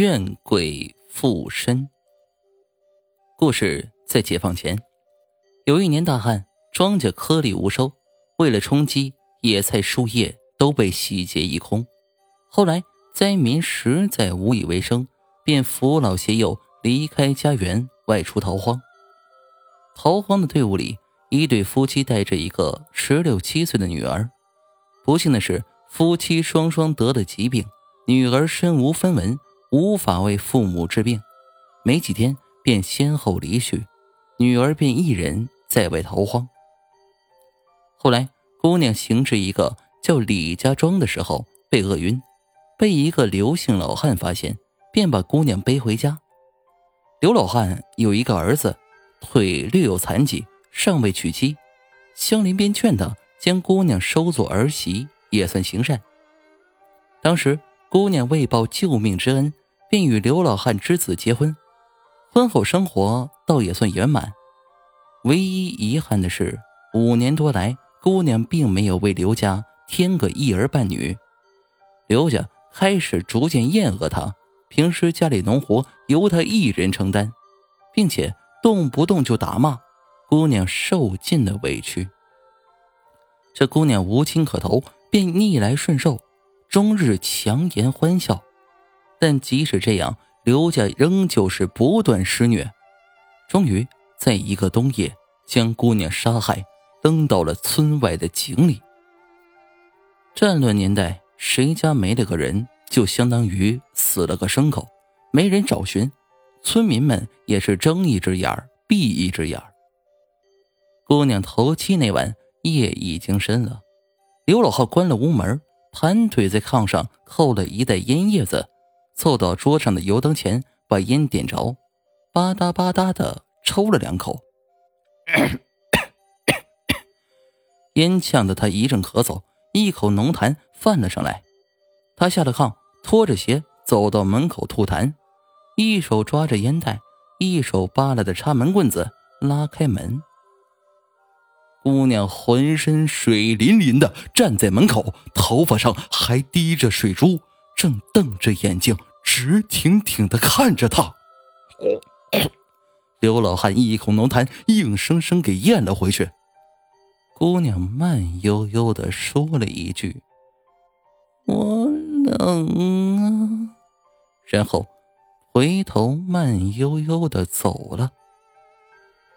怨鬼附身。故事在解放前，有一年大旱，庄稼颗粒无收，为了充饥，野菜树叶都被洗劫一空。后来灾民实在无以为生，便扶老携幼离开家园，外出逃荒。逃荒的队伍里，一对夫妻带着一个十六七岁的女儿。不幸的是，夫妻双双得了疾病，女儿身无分文，无法为父母治病，没几天便先后离去，女儿便一人在外逃荒。后来，姑娘行至一个叫李家庄的时候，被饿晕，被一个刘姓老汉发现，便把姑娘背回家。刘老汉有一个儿子，腿略有残疾，尚未娶妻，乡邻便劝他。将姑娘收做儿媳也算行善。当时姑娘为报救命之恩，便与刘老汉之子结婚，婚后生活倒也算圆满。唯一遗憾的是，五年多来，姑娘并没有为刘家添个一儿半女。刘家开始逐渐厌恶她，平时家里农活由她一人承担，并且动不动就打骂，姑娘受尽了委屈。这姑娘无亲可投，便逆来顺受，终日强颜欢笑。但即使这样，刘家仍旧是不断施虐。终于在一个冬夜，将姑娘杀害，扔到了村外的井里。战乱年代，谁家没了个人，就相当于死了个牲口，没人找寻，村民们也是睁一只眼闭一只眼姑娘头七那晚。夜已经深了，刘老汉关了屋门，盘腿在炕上扣了一袋烟叶子，凑到桌上的油灯前，把烟点着，吧嗒吧嗒的抽了两口，烟呛得他一阵咳嗽，一口浓痰泛了上来。他下了炕，拖着鞋走到门口吐痰，一手抓着烟袋，一手扒拉着插门棍子，拉开门。姑娘浑身水淋淋的站在门口，头发上还滴着水珠，正瞪着眼睛直挺挺的看着他。刘老汉一口浓痰硬生生给咽了回去。姑娘慢悠悠的说了一句：“我冷啊。”然后回头慢悠悠的走了。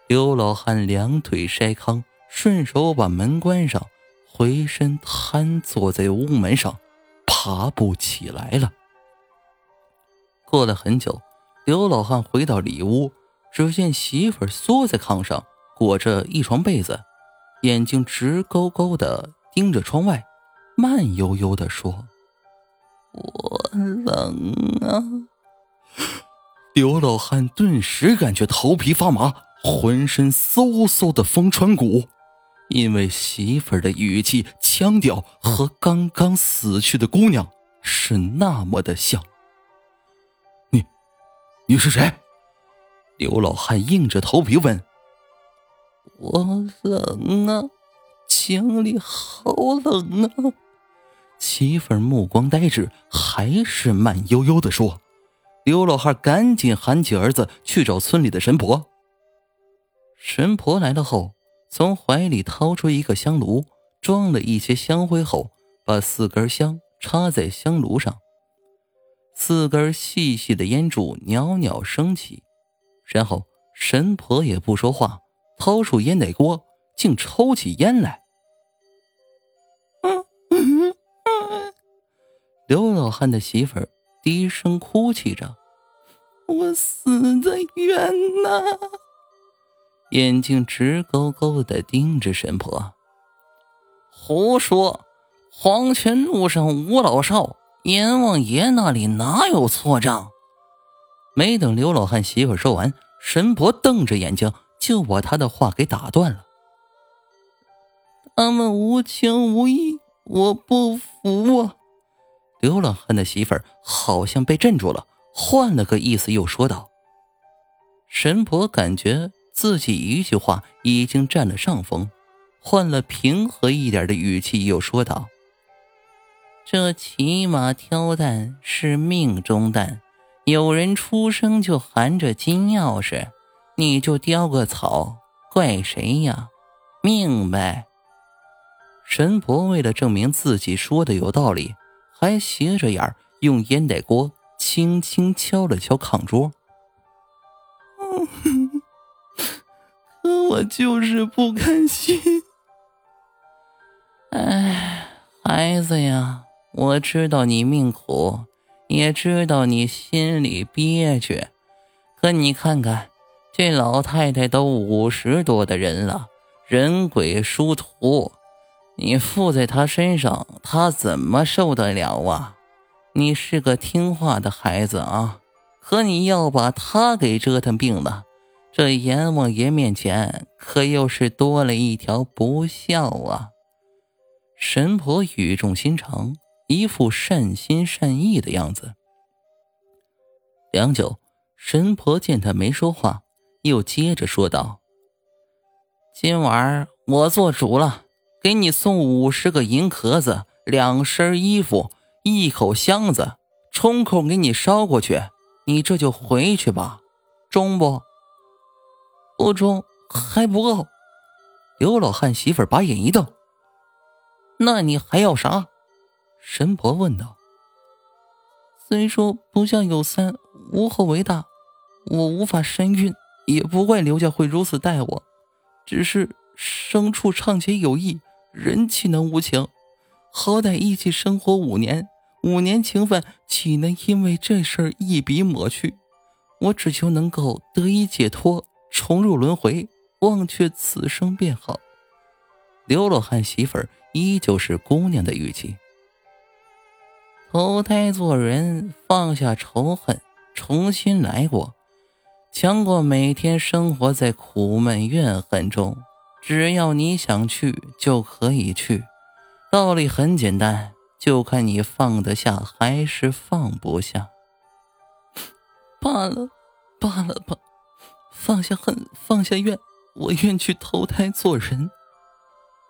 刘老汉两腿筛糠。顺手把门关上，回身瘫坐在屋门上，爬不起来了。过了很久，刘老汉回到里屋，只见媳妇缩在炕上，裹着一床被子，眼睛直勾勾的盯着窗外，慢悠悠的说：“我冷啊。”刘老汉顿时感觉头皮发麻，浑身嗖嗖的风穿骨。因为媳妇的语气、腔调和刚刚死去的姑娘是那么的像。你，是谁？刘老汉硬着头皮问。我冷啊，井里好冷啊。媳妇儿目光呆滞，还是慢悠悠的说。刘老汉赶紧喊起儿子去找村里的神婆。神婆来了后。从怀里掏出一个香炉，装了一些香灰后，把四根香插在香炉上，四根细细的烟柱袅袅升起。然后神婆也不说话，掏出烟袋锅，竟抽起烟来。刘老汉的媳妇儿低声哭泣着：“我死的冤呐！”眼睛直勾勾的盯着神婆。胡说！黄泉路上无老少，阎王爷那里哪有错账？没等刘老汉媳妇说完，神婆瞪着眼睛就把他的话给打断了。他们无情无义，我不服啊！刘老汉的媳妇儿好像被镇住了，换了个意思又说道：“神婆感觉。”自己一句话已经占了上风，换了平和一点的语气又说道：“这骑马挑担是命中担，有人出生就含着金钥匙，你就叼个草，怪谁呀？命呗？神婆为了证明自己说的有道理，还斜着眼用烟袋锅轻轻敲了敲炕桌。可我就是不甘心。哎，孩子呀，我知道你命苦，也知道你心里憋屈，可你看看，这老太太都五十多的人了。人鬼殊途，你附在她身上，她怎么受得了啊？你是个听话的孩子啊，可你要把她给折腾病了，这阎王爷面前可又是多了一条不孝啊！神婆语重心长，一副善心善意的样子。良久，神婆见他没说话，又接着说道。今晚我做主了，给你送五十个银壳子，两身衣服，一口箱子，冲口给你捎过去。你这就回去吧，中不？不中，还不够。刘老汉媳妇把眼一瞪：“那你还要啥？”神婆问道。虽说不孝有三，无后为大，我无法身孕，也不怪刘家会如此待我。只是牲畜尚且有义，人岂能无情？好歹一起生活五年，五年情分岂能因为这事儿一笔抹去？我只求能够得以解脱，重入轮回，忘却此生便好。刘老汉媳妇儿依旧是姑娘的语气。投胎做人，放下仇恨，重新来过。强过每天生活在苦闷怨恨中，只要你想去就可以去，道理很简单，就看你放得下还是放不下。罢了，罢了吧，放下恨，放下怨，我愿去投胎做人。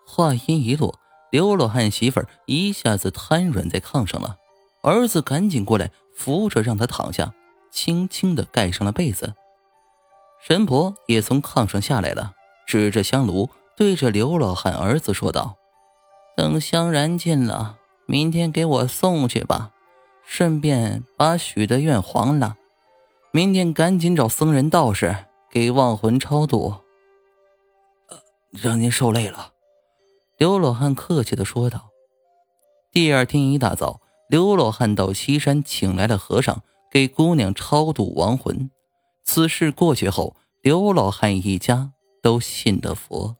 话音一落，刘老汉媳妇儿一下子瘫软在炕上了，儿子赶紧过来扶着让他躺下，轻轻的盖上了被子。神婆也从炕上下来了，指着香炉，对着刘老汉儿子说道：“等香燃尽了，明天给我送去吧，顺便把许的愿还了。明天赶紧找僧人。道士给亡魂超度。”让您受累了，刘老汉客气的说道。第二天一大早，刘老汉到西山请来了和尚，给姑娘超度亡魂。此事过去后，刘老汉一家都信了佛。